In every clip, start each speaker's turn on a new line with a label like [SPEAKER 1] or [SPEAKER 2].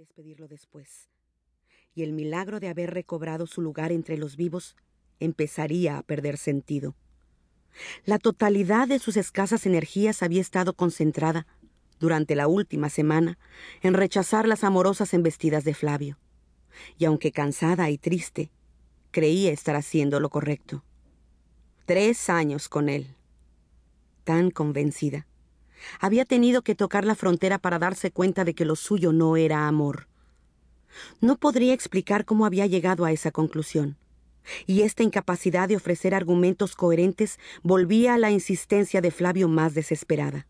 [SPEAKER 1] despedirlo después, y el milagro de haber recobrado su lugar entre los vivos empezaría a perder sentido. La totalidad de sus escasas energías había estado concentrada, durante la última semana, en rechazar las amorosas embestidas de Flavio, y aunque cansada y triste, creía estar haciendo lo correcto. Tres años con él. Tan convencida. Había tenido que tocar la frontera para darse cuenta de que lo suyo no era amor. No podría explicar cómo había llegado a esa conclusión. Y esta incapacidad de ofrecer argumentos coherentes volvía a la insistencia de Flavio más desesperada.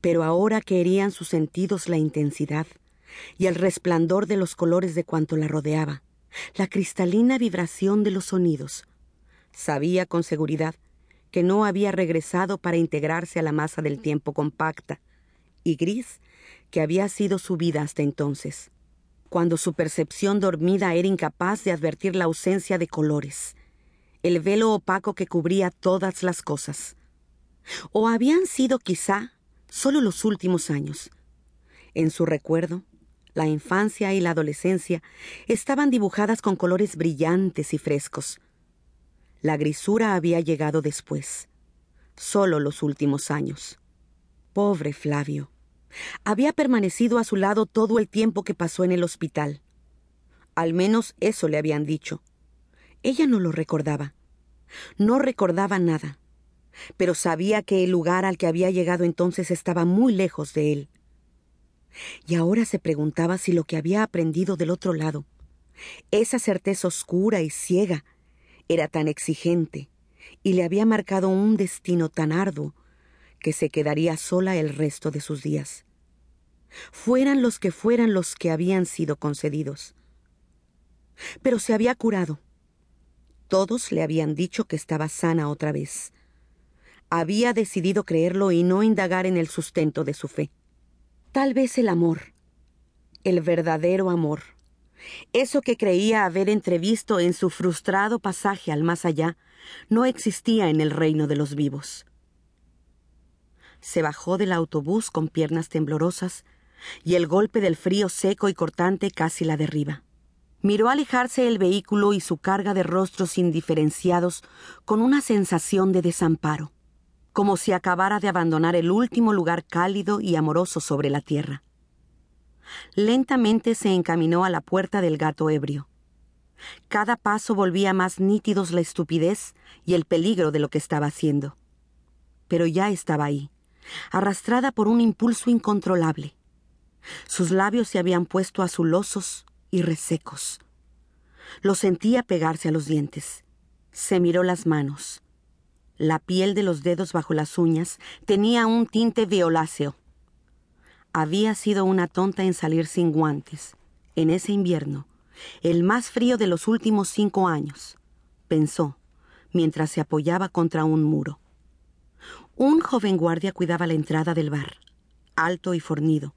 [SPEAKER 1] Pero ahora querían sus sentidos la intensidad y el resplandor de los colores de cuanto la rodeaba, la cristalina vibración de los sonidos. Sabía con seguridad que no había regresado para integrarse a la masa del tiempo compacta y gris que había sido su vida hasta entonces, cuando su percepción dormida era incapaz de advertir la ausencia de colores, el velo opaco que cubría todas las cosas. O habían sido quizá solo los últimos años. En su recuerdo, la infancia y la adolescencia estaban dibujadas con colores brillantes y frescos, la grisura había llegado después, solo los últimos años. Pobre Flavio. Había permanecido a su lado todo el tiempo que pasó en el hospital. Al menos eso le habían dicho. Ella no lo recordaba. No recordaba nada, pero sabía que el lugar al que había llegado entonces estaba muy lejos de él. Y ahora se preguntaba si lo que había aprendido del otro lado, esa certeza oscura y ciega era tan exigente y le había marcado un destino tan arduo que se quedaría sola el resto de sus días. Fueran los que fueran los que habían sido concedidos. Pero se había curado. Todos le habían dicho que estaba sana otra vez. Había decidido creerlo y no indagar en el sustento de su fe. Tal vez el amor, el verdadero amor, eso que creía haber entrevisto en su frustrado pasaje al más allá no existía en el reino de los vivos. Se bajó del autobús con piernas temblorosas y el golpe del frío seco y cortante casi la derriba. Miró alejarse el vehículo y su carga de rostros indiferenciados con una sensación de desamparo, como si acabara de abandonar el último lugar cálido y amoroso sobre la tierra. Lentamente se encaminó a la puerta del gato ebrio. Cada paso volvía más nítidos la estupidez y el peligro de lo que estaba haciendo. Pero ya estaba ahí, arrastrada por un impulso incontrolable. Sus labios se habían puesto azulosos y resecos. Lo sentía pegarse a los dientes. Se miró las manos. La piel de los dedos bajo las uñas tenía un tinte violáceo. Había sido una tonta en salir sin guantes, en ese invierno, el más frío de los últimos cinco años, pensó, mientras se apoyaba contra un muro. Un joven guardia cuidaba la entrada del bar, alto y fornido,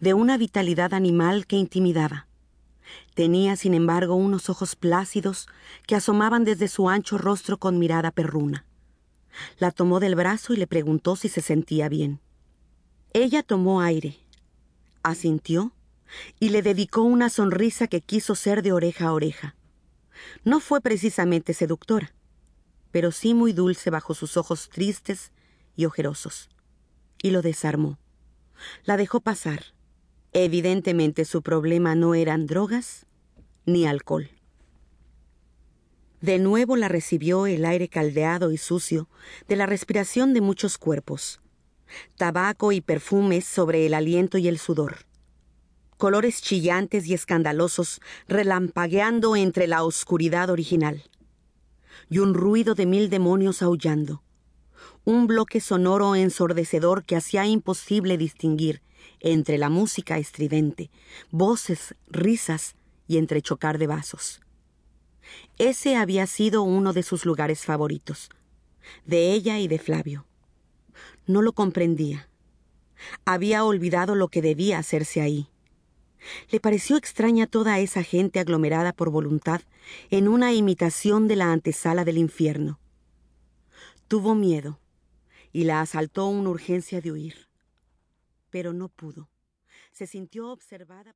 [SPEAKER 1] de una vitalidad animal que intimidaba. Tenía, sin embargo, unos ojos plácidos que asomaban desde su ancho rostro con mirada perruna. La tomó del brazo y le preguntó si se sentía bien. Ella tomó aire, asintió y le dedicó una sonrisa que quiso ser de oreja a oreja. No fue precisamente seductora, pero sí muy dulce bajo sus ojos tristes y ojerosos. Y lo desarmó. La dejó pasar. Evidentemente su problema no eran drogas ni alcohol. De nuevo la recibió el aire caldeado y sucio de la respiración de muchos cuerpos tabaco y perfumes sobre el aliento y el sudor. Colores chillantes y escandalosos relampagueando entre la oscuridad original. Y un ruido de mil demonios aullando. Un bloque sonoro ensordecedor que hacía imposible distinguir entre la música estridente, voces, risas y entrechocar de vasos. Ese había sido uno de sus lugares favoritos, de ella y de Flavio. No lo comprendía. Había olvidado lo que debía hacerse ahí. Le pareció extraña toda esa gente aglomerada por voluntad en una imitación de la antesala del infierno. Tuvo miedo y la asaltó una urgencia de huir. Pero no pudo. Se sintió observada.